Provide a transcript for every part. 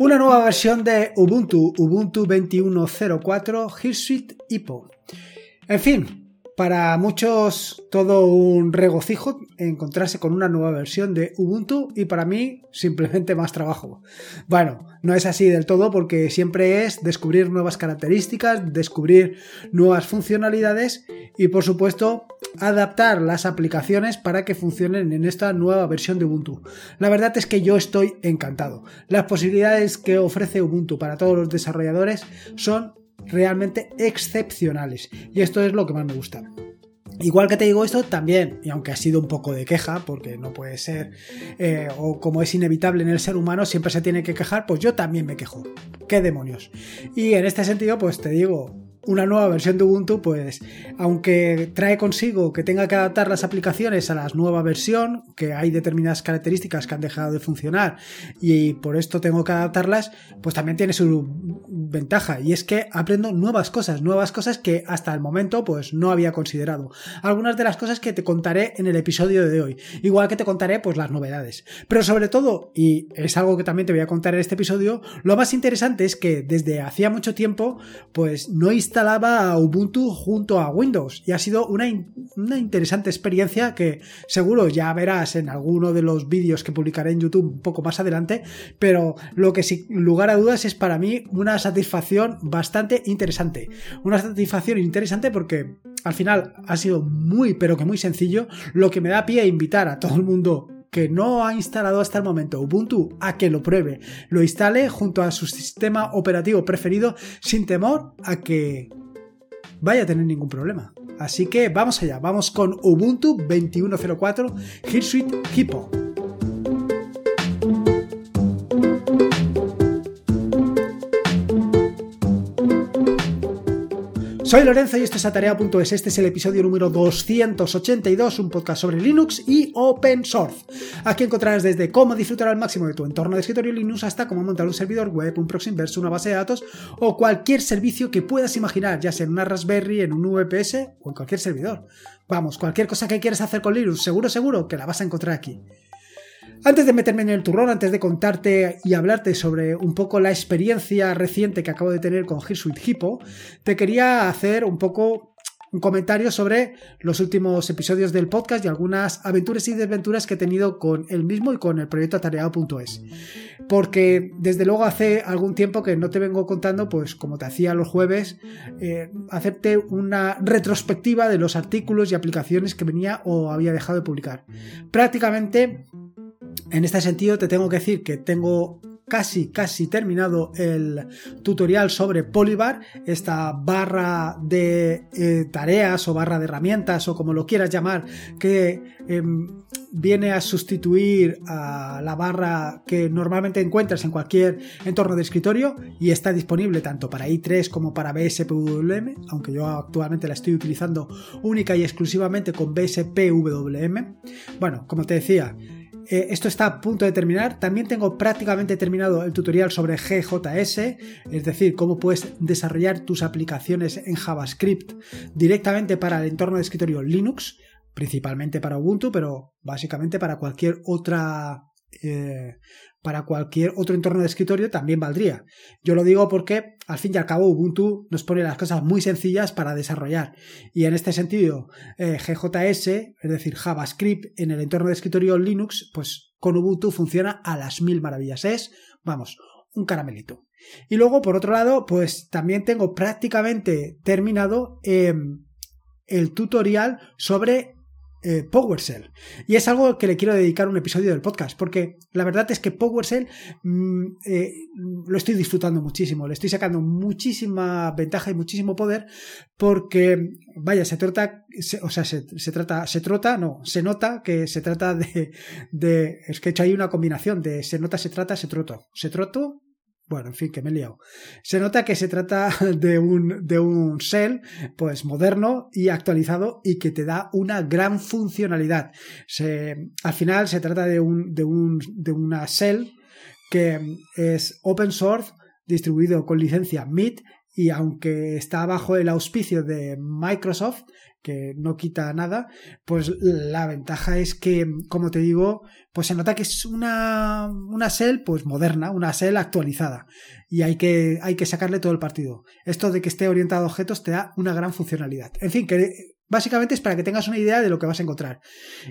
Una nueva versión de Ubuntu, Ubuntu 21.04, Hirsuite Hippo. En fin, para muchos todo un regocijo encontrarse con una nueva versión de Ubuntu y para mí simplemente más trabajo. Bueno, no es así del todo porque siempre es descubrir nuevas características, descubrir nuevas funcionalidades y por supuesto adaptar las aplicaciones para que funcionen en esta nueva versión de Ubuntu. La verdad es que yo estoy encantado. Las posibilidades que ofrece Ubuntu para todos los desarrolladores son realmente excepcionales y esto es lo que más me gusta. Igual que te digo esto, también, y aunque ha sido un poco de queja, porque no puede ser, eh, o como es inevitable en el ser humano, siempre se tiene que quejar, pues yo también me quejo. ¿Qué demonios? Y en este sentido, pues te digo, una nueva versión de Ubuntu, pues aunque trae consigo que tenga que adaptar las aplicaciones a la nueva versión, que hay determinadas características que han dejado de funcionar y por esto tengo que adaptarlas, pues también tiene su ventaja y es que aprendo nuevas cosas, nuevas cosas que hasta el momento pues no había considerado. Algunas de las cosas que te contaré en el episodio de hoy, igual que te contaré pues las novedades. Pero sobre todo, y es algo que también te voy a contar en este episodio, lo más interesante es que desde hacía mucho tiempo pues no he instalaba Ubuntu junto a Windows y ha sido una, una, interesante experiencia que seguro ya verás en alguno de los vídeos que publicaré en YouTube un poco más adelante, pero lo que sin lugar a dudas es para mí una satisfacción bastante interesante. Una satisfacción interesante porque al final ha sido muy pero que muy sencillo, lo que me da pie a invitar a todo el mundo que no ha instalado hasta el momento Ubuntu a que lo pruebe, lo instale junto a su sistema operativo preferido sin temor a que vaya a tener ningún problema. Así que vamos allá, vamos con Ubuntu 2104 Hirsuite Hippo. Soy Lorenzo y esto es Atarea.es. Este es el episodio número 282, un podcast sobre Linux y Open Source. Aquí encontrarás desde cómo disfrutar al máximo de tu entorno de escritorio Linux hasta cómo montar un servidor web, un proxy inverso, una base de datos o cualquier servicio que puedas imaginar, ya sea en una Raspberry, en un VPS o en cualquier servidor. Vamos, cualquier cosa que quieras hacer con Linux, seguro, seguro que la vas a encontrar aquí. Antes de meterme en el turrón, antes de contarte y hablarte sobre un poco la experiencia reciente que acabo de tener con Hirsuite Hippo, te quería hacer un poco un comentario sobre los últimos episodios del podcast y algunas aventuras y desventuras que he tenido con el mismo y con el proyecto atareado.es. Porque desde luego hace algún tiempo que no te vengo contando, pues como te hacía los jueves, eh, hacerte una retrospectiva de los artículos y aplicaciones que venía o había dejado de publicar. Prácticamente en este sentido te tengo que decir que tengo casi, casi terminado el tutorial sobre Polybar, esta barra de eh, tareas o barra de herramientas o como lo quieras llamar, que em, viene a sustituir a la barra que normalmente encuentras en cualquier entorno de escritorio y está disponible tanto para i3 como para BSPWM, aunque yo actualmente la estoy utilizando única y exclusivamente con BSPWM. Bueno, como te decía, eh, esto está a punto de terminar. También tengo prácticamente terminado el tutorial sobre GJS, es decir, cómo puedes desarrollar tus aplicaciones en JavaScript directamente para el entorno de escritorio Linux, principalmente para Ubuntu, pero básicamente para cualquier otra eh, para cualquier otro entorno de escritorio también valdría. Yo lo digo porque al fin y al cabo Ubuntu nos pone las cosas muy sencillas para desarrollar y en este sentido eh, GJS, es decir JavaScript en el entorno de escritorio Linux, pues con Ubuntu funciona a las mil maravillas. Es, vamos, un caramelito. Y luego, por otro lado, pues también tengo prácticamente terminado em, el tutorial sobre eh. Y es algo que le quiero dedicar un episodio del podcast, porque la verdad es que PowerShell mm, eh, lo estoy disfrutando muchísimo, le estoy sacando muchísima ventaja y muchísimo poder, porque, vaya, se trata, o sea, se, trata, se trota, no, se nota que se trata de, de, es que he hecho ahí una combinación de se nota, se trata, se troto, se troto, bueno, en fin, que me he liado. Se nota que se trata de un, de un shell, pues moderno y actualizado y que te da una gran funcionalidad. al final se trata de, un, de, un, de una shell que es open source, distribuido con licencia MIT y aunque está bajo el auspicio de Microsoft, que no quita nada, pues la ventaja es que, como te digo, pues se nota que es una, una shell pues moderna, una shell actualizada y hay que, hay que sacarle todo el partido. Esto de que esté orientado a objetos te da una gran funcionalidad. En fin, que Básicamente es para que tengas una idea de lo que vas a encontrar.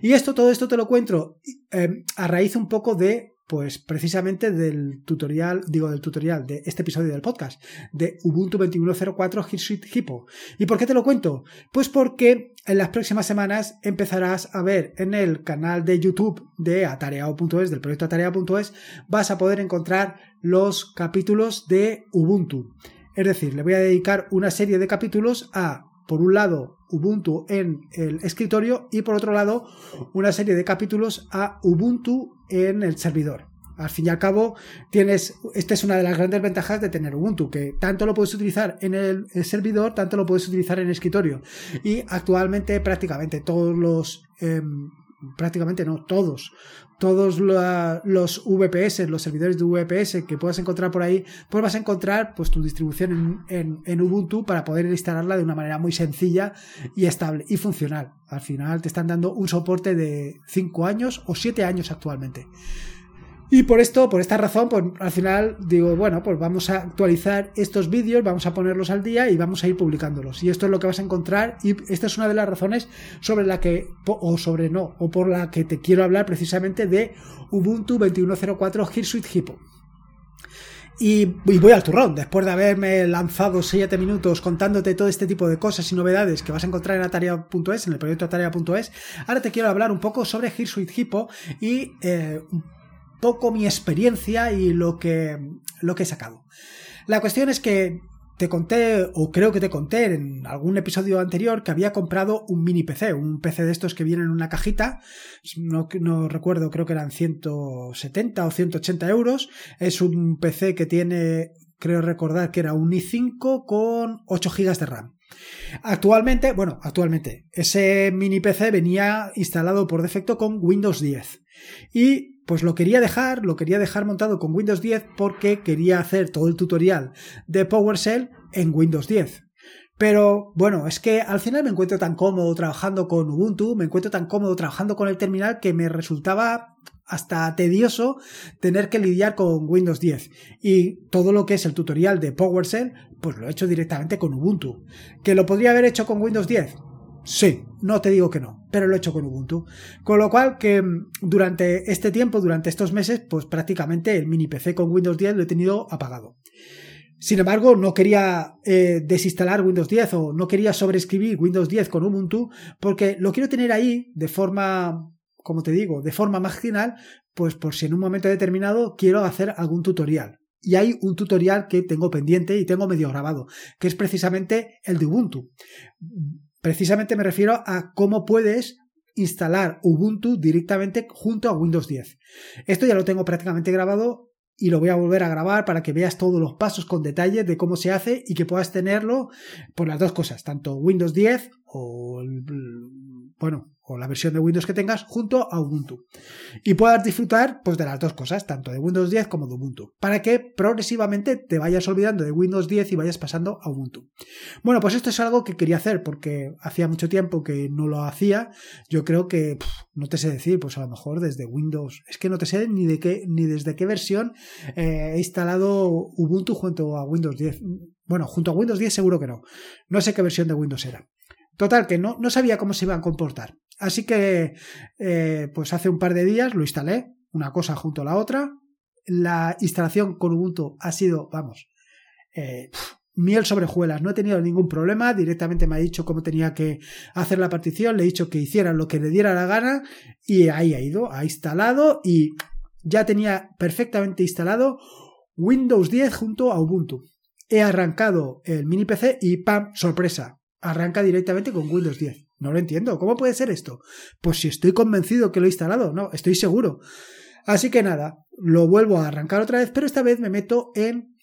Y esto, todo esto te lo cuento eh, a raíz un poco de pues precisamente del tutorial, digo del tutorial de este episodio del podcast, de Ubuntu 21.04 Hirsuite Hippo. ¿Y por qué te lo cuento? Pues porque en las próximas semanas empezarás a ver en el canal de YouTube de atareado.es, del proyecto atareado.es, vas a poder encontrar los capítulos de Ubuntu. Es decir, le voy a dedicar una serie de capítulos a, por un lado, Ubuntu en el escritorio y por otro lado una serie de capítulos a Ubuntu en el servidor. Al fin y al cabo, tienes, esta es una de las grandes ventajas de tener Ubuntu, que tanto lo puedes utilizar en el, servidor, tanto lo puedes utilizar en el escritorio. Y actualmente prácticamente todos los em, prácticamente no, todos, todos los VPS, los servidores de VPS que puedas encontrar por ahí, pues vas a encontrar pues tu distribución en, en, Ubuntu para poder instalarla de una manera muy sencilla y estable y funcional. Al final te están dando un soporte de 5 años o 7 años actualmente. Y por esto, por esta razón, pues al final digo, bueno, pues vamos a actualizar estos vídeos, vamos a ponerlos al día y vamos a ir publicándolos. Y esto es lo que vas a encontrar y esta es una de las razones sobre la que, o sobre no, o por la que te quiero hablar precisamente de Ubuntu 2104 Hirsuite Hippo. Y, voy al turrón, después de haberme lanzado 7 minutos contándote todo este tipo de cosas y novedades que vas a encontrar en Ataria.es, en el proyecto Ataria.es, ahora te quiero hablar un poco sobre Hirsuite Hippo y eh, poco mi experiencia y lo que, lo que he sacado. La cuestión es que te conté, o creo que te conté en algún episodio anterior, que había comprado un mini PC, un PC de estos que vienen en una cajita, no, no recuerdo, creo que eran 170 o 180 euros. Es un PC que tiene, creo recordar que era un i5 con 8 GB de RAM. Actualmente, bueno, actualmente, ese mini PC venía instalado por defecto con Windows 10. Y pues lo quería dejar, lo quería dejar montado con Windows 10 porque quería hacer todo el tutorial de PowerShell en Windows 10. Pero bueno, es que al final me encuentro tan cómodo trabajando con Ubuntu, me encuentro tan cómodo trabajando con el terminal que me resultaba hasta tedioso tener que lidiar con Windows 10. Y todo lo que es el tutorial de PowerShell, pues lo he hecho directamente con Ubuntu. ¿Que lo podría haber hecho con Windows 10? Sí, no te digo que no, pero lo he hecho con Ubuntu. Con lo cual que mm, durante este tiempo, durante estos meses, pues prácticamente el mini PC con Windows 10 lo he tenido apagado. Sin embargo, no quería eh, desinstalar Windows 10 o no quería sobreescribir Windows 10 con Ubuntu porque lo quiero tener ahí de forma, como te digo, de forma marginal, pues por si en un momento determinado quiero hacer algún tutorial. Y hay un tutorial que tengo pendiente y tengo medio grabado, que es precisamente el de Ubuntu. Precisamente me refiero a cómo puedes instalar Ubuntu directamente junto a Windows 10. Esto ya lo tengo prácticamente grabado y lo voy a volver a grabar para que veas todos los pasos con detalle de cómo se hace y que puedas tenerlo por las dos cosas, tanto Windows 10 o bueno, o la versión de Windows que tengas junto a Ubuntu. Y puedas disfrutar pues, de las dos cosas, tanto de Windows 10 como de Ubuntu, para que progresivamente te vayas olvidando de Windows 10 y vayas pasando a Ubuntu. Bueno, pues esto es algo que quería hacer porque hacía mucho tiempo que no lo hacía. Yo creo que no te sé decir, pues a lo mejor desde Windows, es que no te sé ni de qué ni desde qué versión eh, he instalado Ubuntu junto a Windows 10. Bueno, junto a Windows 10 seguro que no. No sé qué versión de Windows era. Total, que no, no sabía cómo se iban a comportar. Así que, eh, pues hace un par de días lo instalé, una cosa junto a la otra. La instalación con Ubuntu ha sido, vamos, eh, miel sobre juelas. No he tenido ningún problema. Directamente me ha dicho cómo tenía que hacer la partición. Le he dicho que hiciera lo que le diera la gana. Y ahí ha ido, ha instalado y ya tenía perfectamente instalado Windows 10 junto a Ubuntu. He arrancado el mini PC y ¡pam! Sorpresa arranca directamente con Windows 10. No lo entiendo. ¿Cómo puede ser esto? Pues si estoy convencido que lo he instalado, no, estoy seguro. Así que nada, lo vuelvo a arrancar otra vez, pero esta vez me meto en,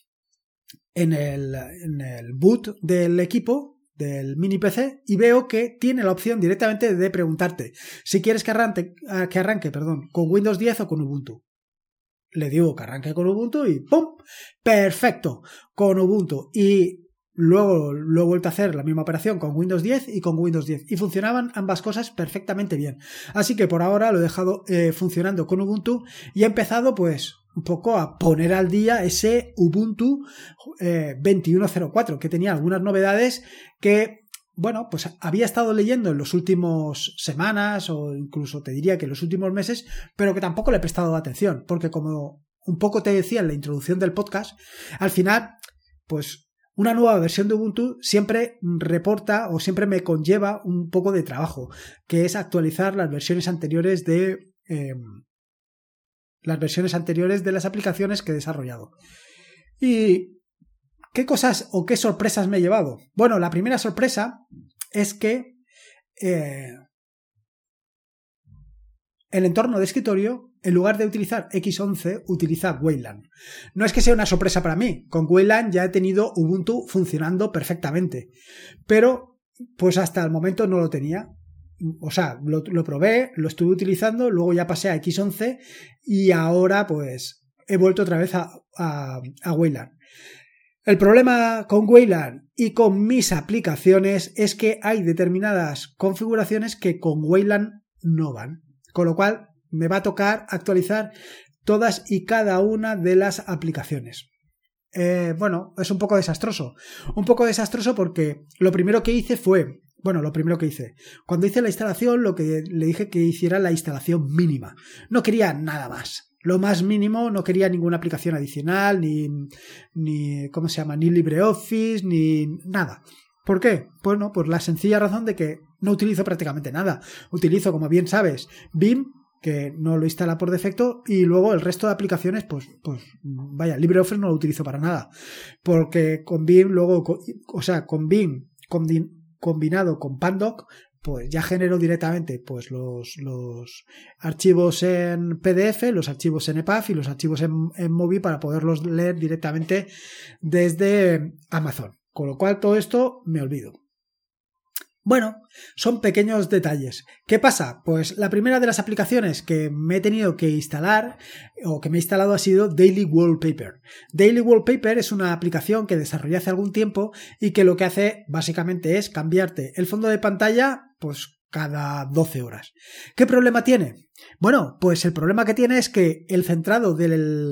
en, el, en el boot del equipo, del mini PC, y veo que tiene la opción directamente de preguntarte si quieres que arranque, que arranque perdón, con Windows 10 o con Ubuntu. Le digo que arranque con Ubuntu y ¡pum! Perfecto, con Ubuntu. Y Luego lo he vuelto a hacer la misma operación con Windows 10 y con Windows 10 y funcionaban ambas cosas perfectamente bien. Así que por ahora lo he dejado eh, funcionando con Ubuntu y he empezado pues un poco a poner al día ese Ubuntu 2104 eh, que tenía algunas novedades que bueno, pues había estado leyendo en los últimos semanas o incluso te diría que en los últimos meses, pero que tampoco le he prestado atención, porque como un poco te decía en la introducción del podcast, al final, pues una nueva versión de Ubuntu siempre reporta o siempre me conlleva un poco de trabajo, que es actualizar las versiones anteriores de em, las versiones anteriores de las aplicaciones que he desarrollado. Y ¿Qué cosas o qué sorpresas me he llevado? Bueno, la primera sorpresa es que eh, el entorno de escritorio, en lugar de utilizar X11, utiliza Wayland. No es que sea una sorpresa para mí, con Wayland ya he tenido Ubuntu funcionando perfectamente, pero pues hasta el momento no lo tenía. O sea, lo, probé, lo estuve utilizando, luego ya pasé a X11 y ahora pues he vuelto otra vez a, a Wayland. El problema con Wayland y con mis aplicaciones es que hay determinadas configuraciones que con Wayland no van. Con lo cual me va a tocar actualizar todas y cada una de las aplicaciones. Eh, bueno, es un poco desastroso. Un poco desastroso porque lo primero que hice fue, bueno, lo primero que hice, cuando hice la instalación, lo que le dije que hiciera la instalación mínima. No quería nada más lo más mínimo, no quería ninguna aplicación adicional, ni, ni ¿cómo se llama? Ni LibreOffice, ni nada. ¿Por qué? Bueno, por la sencilla razón de que no utilizo prácticamente nada. Utilizo, como bien sabes, BIM, que no lo instala por defecto, y luego el resto de aplicaciones, pues, pues vaya, LibreOffice no lo utilizo para nada. Porque con BIM, luego, o sea, con BIM combinado con Pandoc, pues ya genero directamente pues los, los, archivos en PDF, los archivos en EPUB y los archivos en, en Mobi para poderlos leer directamente desde Amazon. Con lo cual todo esto me olvido. Bueno, son pequeños detalles. ¿Qué pasa? Pues la primera de las aplicaciones que me he tenido que instalar o que me he instalado ha sido Daily Wallpaper. Daily Wallpaper es una aplicación que desarrollé hace algún tiempo y que lo que hace básicamente es cambiarte el fondo de pantalla pues cada 12 horas. ¿Qué problema tiene? Bueno, pues el problema que tiene es que el centrado de,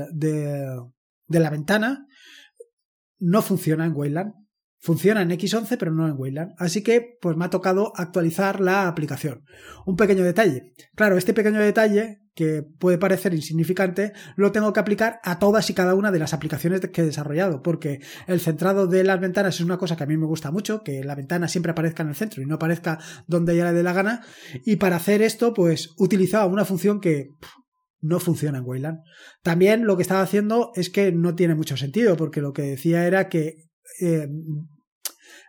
de la ventana no funciona en Wayland. Funciona en X11 pero no en Wayland. Así que pues me ha tocado actualizar la aplicación. Un pequeño detalle. Claro, este pequeño detalle que puede parecer insignificante, lo tengo que aplicar a todas y cada una de las aplicaciones que he desarrollado, porque el centrado de las ventanas es una cosa que a mí me gusta mucho, que la ventana siempre aparezca en el centro y no aparezca donde ella le dé la gana, y para hacer esto, pues utilizaba una función que no funciona en Wayland. También lo que estaba haciendo es que no tiene mucho sentido, porque lo que decía era que eh,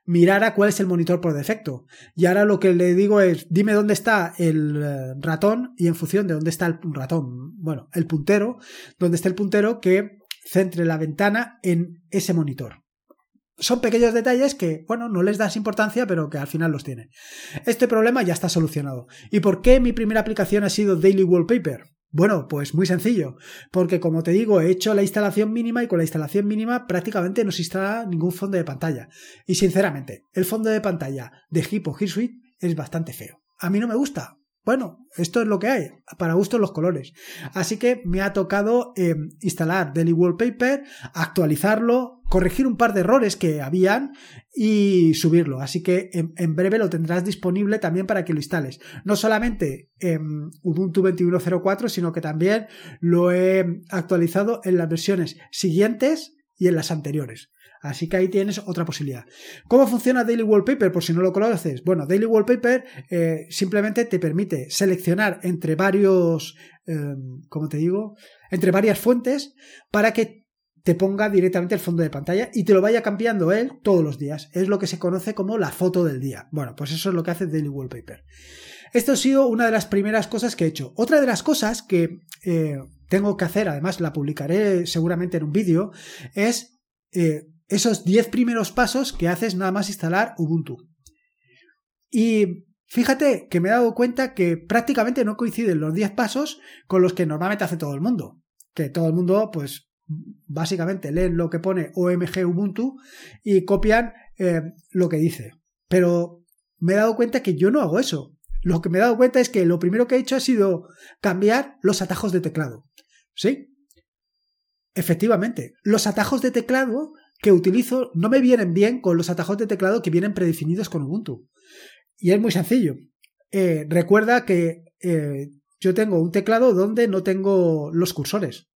mirara cuál es el monitor por defecto. Y ahora lo que le digo es, dime dónde está el eh, ratón y en función de dónde está el ratón, bueno, el puntero, dónde está el puntero que centre la ventana en ese monitor. Son pequeños detalles que, bueno, no les das importancia, pero que al final los tiene. Este problema ya está solucionado. ¿Y por qué mi primera aplicación ha sido Daily Wallpaper? Bueno, pues muy sencillo, porque como te digo, he hecho la instalación mínima y con la instalación mínima prácticamente no se instala ningún fondo de pantalla. Y sinceramente, el fondo de pantalla de Hippo Suite es bastante feo. A mí no me gusta, bueno, esto es lo que hay, para gusto los colores. Así que me ha tocado em, instalar Daily Wallpaper, actualizarlo, corregir un par de errores que habían y subirlo. Así que en, breve lo tendrás disponible también para que lo instales. No solamente en Ubuntu 21.04, sino que también lo he actualizado en las versiones siguientes y en las anteriores. Así que ahí tienes otra posibilidad. ¿Cómo funciona Daily Wallpaper? Por si no lo conoces. Bueno, Daily Wallpaper eh, simplemente te permite seleccionar entre varios, em, como te digo, entre varias fuentes para que te ponga directamente el fondo de pantalla y te lo vaya cambiando él todos los días. Es lo que se conoce como la foto del día. Bueno, pues eso es lo que hace Daily Wallpaper. Esto ha sido una de las primeras cosas que he hecho. Otra de las cosas que eh, tengo que hacer, además la publicaré seguramente en un vídeo, es eh, esos 10 primeros pasos que haces nada más instalar Ubuntu. Y fíjate que me he dado cuenta que prácticamente no coinciden los 10 pasos con los que normalmente hace todo el mundo. Que todo el mundo, pues, básicamente leen lo que pone OMG Ubuntu y copian eh, lo que dice. Pero me he dado cuenta que yo no hago eso. Lo que me he dado cuenta es que lo primero que he hecho ha sido cambiar los atajos de teclado. ¿Sí? Efectivamente, los atajos de teclado que utilizo no me vienen bien con los atajos de teclado que vienen predefinidos con Ubuntu. Y es muy sencillo. Eh, recuerda que eh, yo tengo un teclado donde no tengo los cursores.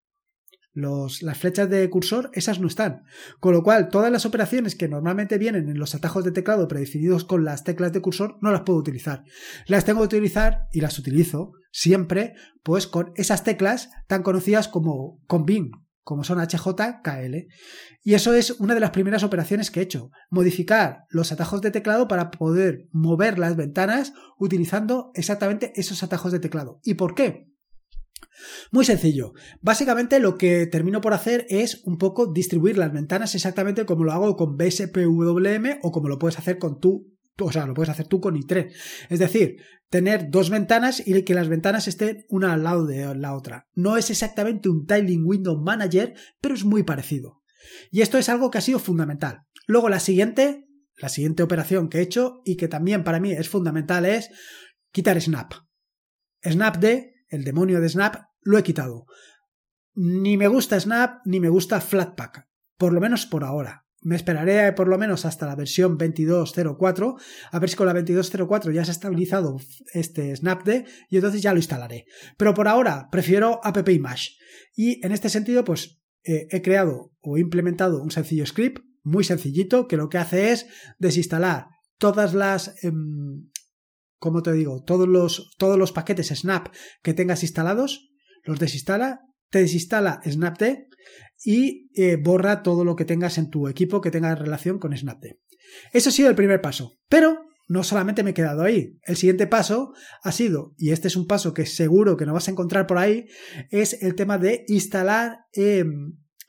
Las flechas de cursor, esas no están. Con lo cual, todas las operaciones que normalmente vienen en los atajos de teclado predefinidos con las teclas de cursor, no las puedo utilizar. Las tengo que utilizar y las utilizo siempre, pues con esas teclas tan conocidas como combin, como son HJKL. Y eso es una de las primeras operaciones que he hecho, modificar los atajos de teclado para poder mover las ventanas utilizando exactamente esos atajos de teclado. ¿Y por qué? Muy sencillo. Básicamente lo que termino por hacer es un poco distribuir las ventanas exactamente como lo hago con BSPWM o como lo puedes hacer con tu o sea, lo puedes hacer tú con i3. Es decir, tener dos ventanas y que las ventanas estén una al lado de la otra. No es exactamente un Tiling Window Manager, pero es muy parecido. Y esto es algo que ha sido fundamental. Luego la siguiente, la siguiente operación que he hecho y que también para mí es fundamental es quitar Snap. Snapd, el demonio de Snap, lo he quitado. Ni me gusta Snap ni me gusta Flatpak, por lo menos por ahora me esperaré por lo menos hasta la versión 22.04, a ver si con la 22.04 ya se ha estabilizado este Snapd y entonces ya lo instalaré. Pero por ahora prefiero AppImage. Y en este sentido, pues eh, he creado o implementado un sencillo script, muy sencillito, que lo que hace es desinstalar todas las... Em, como te digo, todos los, todos los paquetes Snap que tengas instalados, los desinstala, te desinstala Snapd y eh, borra todo lo que tengas en tu equipo que tenga relación con Snapd. Eso ha sido el primer paso. Pero no solamente me he quedado ahí. El siguiente paso ha sido, y este es un paso que seguro que no vas a encontrar por ahí, es el tema de instalar eh,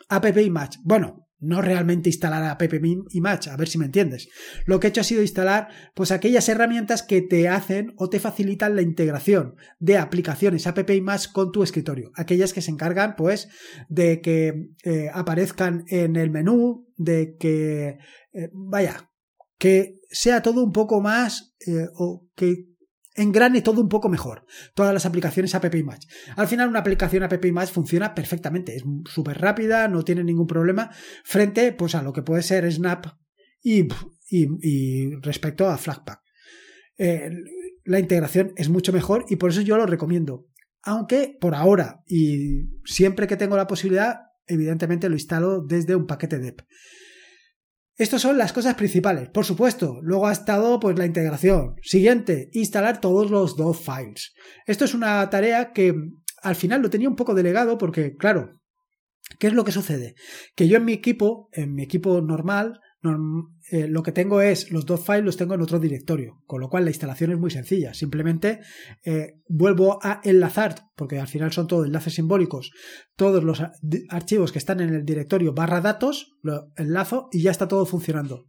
app image. Bueno, no realmente instalar app image, a ver si me entiendes. Lo que he hecho ha sido instalar pues aquellas herramientas que te hacen o te facilitan la integración de aplicaciones app image con tu escritorio, aquellas que se encargan pues de que eh, aparezcan en el menú, de que eh, vaya, que sea todo un poco más eh, o que engrane todo un poco mejor. Todas las aplicaciones App Image. Al final, una aplicación App Image funciona perfectamente. Es súper rápida, no tiene ningún problema frente pues, a lo que puede ser Snap y, y, respecto a Flatpak. Eh, la integración es mucho mejor y por eso yo lo recomiendo. Aunque por ahora y siempre que tengo la posibilidad, evidentemente lo instalo desde un paquete DEP. Estas son las cosas principales, por supuesto. Luego ha estado pues la integración. Siguiente, instalar todos los dos files. Esto es una tarea que al final lo tenía un poco delegado porque, claro, ¿qué es lo que sucede? Que yo en mi equipo, en mi equipo normal, eh, lo que tengo es los dos files los tengo en otro directorio, con lo cual la instalación es muy sencilla. Simplemente eh, vuelvo a enlazar, porque al final son todos enlaces simbólicos, todos los archivos que están en el directorio barra datos, lo enlazo y ya está todo funcionando.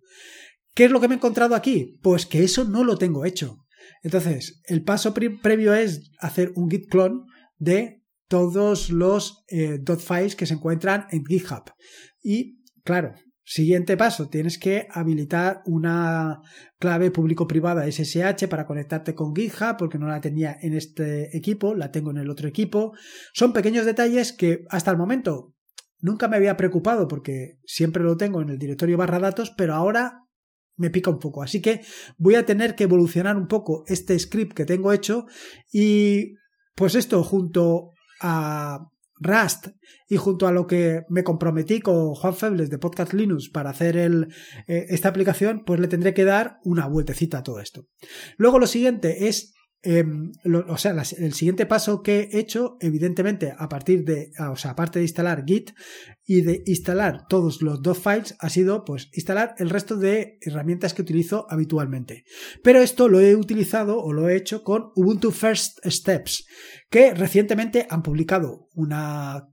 ¿Qué es lo que me he encontrado aquí? Pues que eso no lo tengo hecho. Entonces, el paso previo es hacer un git clone de todos los eh, files que se encuentran en GitHub. Y claro, Siguiente paso, tienes que habilitar una clave público-privada SSH para conectarte con GitHub porque no la tenía en este equipo, la tengo en el otro equipo. Son pequeños detalles que hasta el momento nunca me había preocupado porque siempre lo tengo en el directorio barra datos, pero ahora me pica un poco. Así que voy a tener que evolucionar un poco este script que tengo hecho y pues esto junto a Rust y junto a lo que me comprometí con Juan Febles de Podcast Linux para hacer eh, esta aplicación, pues le tendré que dar una vueltecita a todo esto. Luego lo siguiente es Em, o sea, el siguiente paso que he hecho, evidentemente, a partir de, o sea, aparte de instalar Git y de instalar todos los dos files, ha sido pues instalar el resto de herramientas que utilizo habitualmente. Pero esto lo he utilizado o lo he hecho con Ubuntu First Steps, que recientemente han publicado una,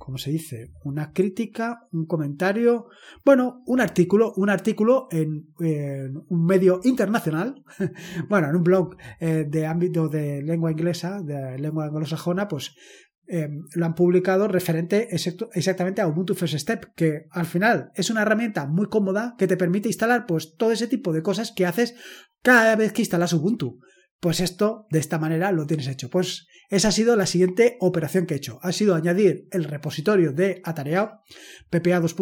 ¿cómo se dice? Una crítica, un comentario, bueno, un artículo, un artículo en, un medio internacional, bueno, en un blog eh, de ámbito de lengua inglesa, de lengua anglosajona, pues em, lo han publicado referente exactamente a Ubuntu First Step, que al final es una herramienta muy cómoda que te permite instalar pues todo ese tipo de cosas que haces cada vez que instalas Ubuntu. Pues esto, de esta manera, lo tienes hecho. Pues esa ha sido la siguiente operación que he hecho. Ha sido añadir el repositorio de Atareado, ppa dos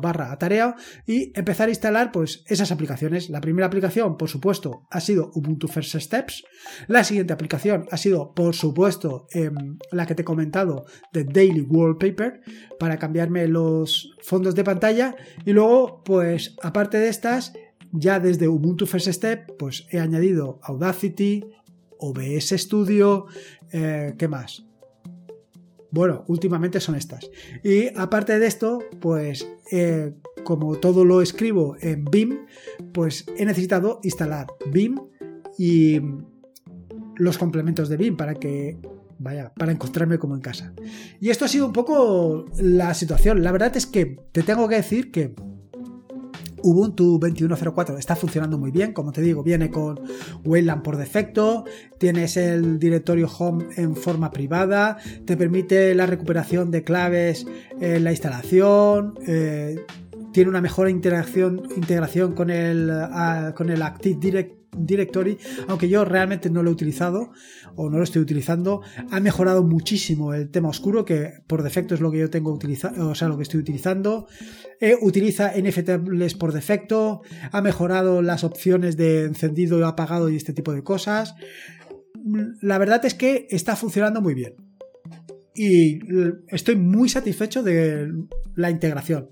barra atareado, y empezar a instalar pues esas aplicaciones. La primera aplicación, por supuesto, ha sido Ubuntu First Steps. La siguiente aplicación ha sido, por supuesto, em, la que te he comentado de Daily Wallpaper, para cambiarme los fondos de pantalla. Y luego, pues, aparte de estas, ya desde Ubuntu First Step, pues he añadido Audacity, OBS Studio, eh, ¿qué más? Bueno, últimamente son estas. Y aparte de esto, pues eh, como todo lo escribo en BIM, pues he necesitado instalar BIM y los complementos de BIM para que vaya, para encontrarme como en casa. Y esto ha sido un poco la situación. La verdad es que te tengo que decir que Ubuntu 21.04 está funcionando muy bien, como te digo, viene con Wayland por defecto, tienes el directorio home en forma privada, te permite la recuperación de claves en la instalación, eh, tiene una mejor integración, integración con, el, ah, con el Active Directory, aunque yo realmente no lo he utilizado o no lo estoy utilizando. Ha mejorado muchísimo el tema oscuro, que por defecto es lo que yo tengo utilizado, o sea, lo que estoy utilizando. Eh, utiliza NFTs por defecto, ha mejorado las opciones de encendido apagado y este tipo de cosas. La verdad es que está funcionando muy bien y estoy muy satisfecho de la integración.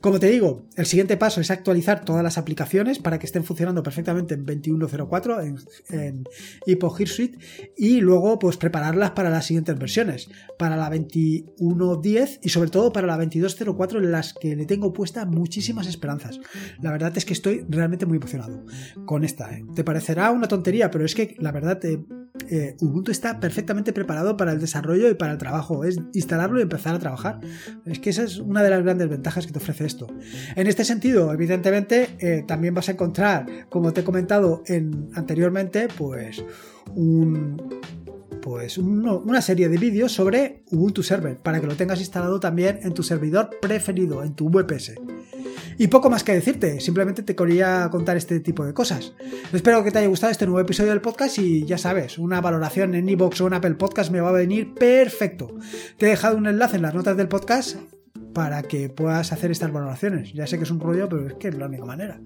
Como te digo, el siguiente paso es actualizar todas las aplicaciones para que estén funcionando perfectamente en 21.04 en, en Suite y luego pues prepararlas para las siguientes versiones, para la 21.10 y sobre todo para la 22.04 en las que le tengo puesta muchísimas esperanzas. La verdad es que estoy realmente muy emocionado con esta. ¿eh? Te parecerá una tontería, pero es que la verdad eh, eh, Ubuntu está perfectamente preparado para el desarrollo y para el trabajo. Es instalarlo y empezar a trabajar. Es que esa es una de las grandes ventajas que te ofrece esto. En este sentido, evidentemente, eh, también vas a encontrar, como te he comentado en, anteriormente, pues pues una serie de vídeos sobre Ubuntu Server para que lo tengas instalado también en tu servidor preferido, en tu VPS. Y poco más que decirte, simplemente te quería contar este tipo de cosas. Espero que te haya gustado este nuevo episodio del podcast y ya sabes, una valoración en iVoox o en Apple Podcast me va a venir perfecto. Te he dejado un enlace en las notas del podcast para que puedas hacer estas valoraciones. Ya sé que es un rollo, pero es que es la única manera.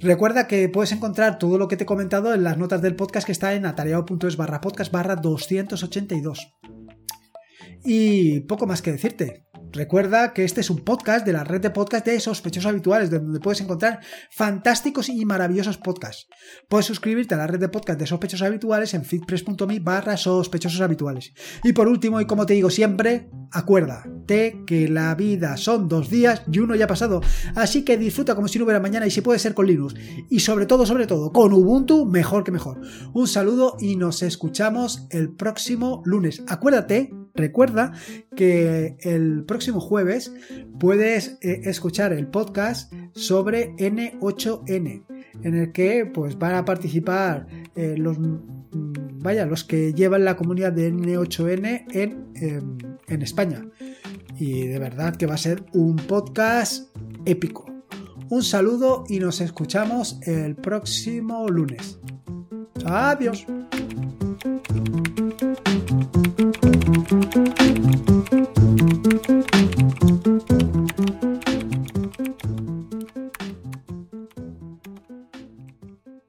Recuerda que puedes encontrar todo lo que te he comentado en las notas del podcast que está en atareado.es barra podcast barra 282. Y poco más que decirte. Recuerda que este es un podcast de la red de podcast de sospechosos habituales, donde puedes encontrar fantásticos y maravillosos podcasts. Puedes suscribirte a la red de podcast de sospechosos habituales en feedpress.me barra habituales. Y por último, y como te digo siempre, acuérdate que la vida son dos días y uno ya ha pasado. Así que disfruta como si no hubiera mañana y si puede ser con Linux. Y sobre todo, sobre todo, con Ubuntu, mejor que mejor. Un saludo y nos escuchamos el próximo lunes. Acuérdate Recuerda que el próximo jueves puedes eh, escuchar el podcast sobre N8N, en el que pues van a participar eh, los mm, vaya, los que llevan la comunidad de N8N en, em, en España. Y de verdad que va a ser un podcast épico. Un saludo y nos escuchamos el próximo lunes. Adiós.